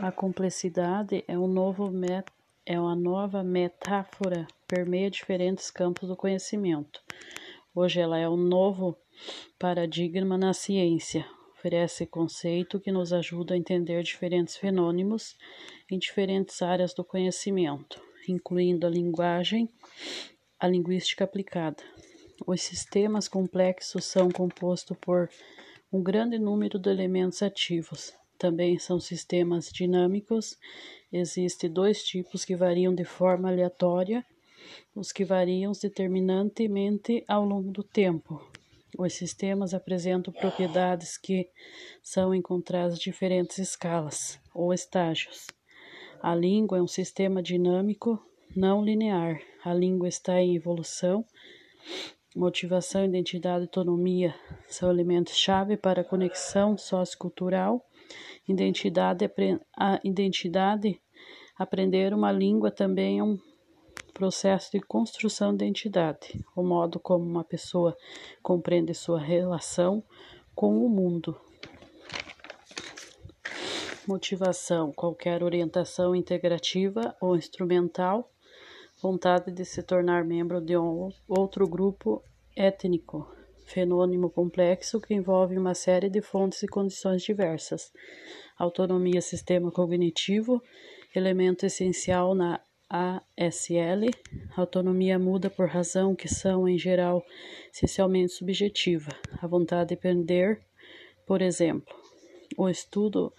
A complexidade é, um novo met... é uma nova metáfora, permeia diferentes campos do conhecimento. Hoje ela é um novo paradigma na ciência. Oferece conceito que nos ajuda a entender diferentes fenômenos em diferentes áreas do conhecimento, incluindo a linguagem, a linguística aplicada. Os sistemas complexos são compostos por um grande número de elementos ativos. Também são sistemas dinâmicos. Existem dois tipos que variam de forma aleatória os que variam determinantemente ao longo do tempo. Os sistemas apresentam propriedades que são encontradas em diferentes escalas ou estágios. A língua é um sistema dinâmico não linear. A língua está em evolução. Motivação, identidade e autonomia são elementos-chave para a conexão sociocultural. Identidade, a identidade, aprender uma língua também é um processo de construção de identidade, o modo como uma pessoa compreende sua relação com o mundo. Motivação: qualquer orientação integrativa ou instrumental, vontade de se tornar membro de um outro grupo étnico, fenômeno complexo que envolve uma série de fontes e condições diversas. Autonomia sistema cognitivo, elemento essencial na ASL, autonomia muda por razão que são, em geral, essencialmente subjetiva. A vontade de aprender, por exemplo. O estudo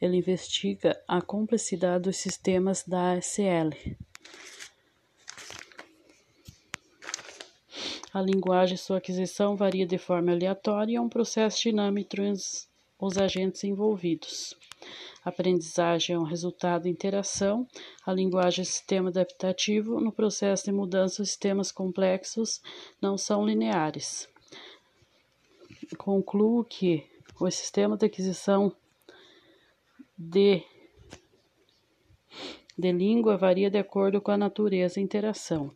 ele investiga a complexidade dos sistemas da ASL. A linguagem e sua aquisição varia de forma aleatória e é um processo dinâmico entre os agentes envolvidos. A aprendizagem é um resultado de interação. A linguagem é sistema adaptativo. No processo de mudança, os sistemas complexos não são lineares. Concluo que o sistema de aquisição de, de língua varia de acordo com a natureza e interação.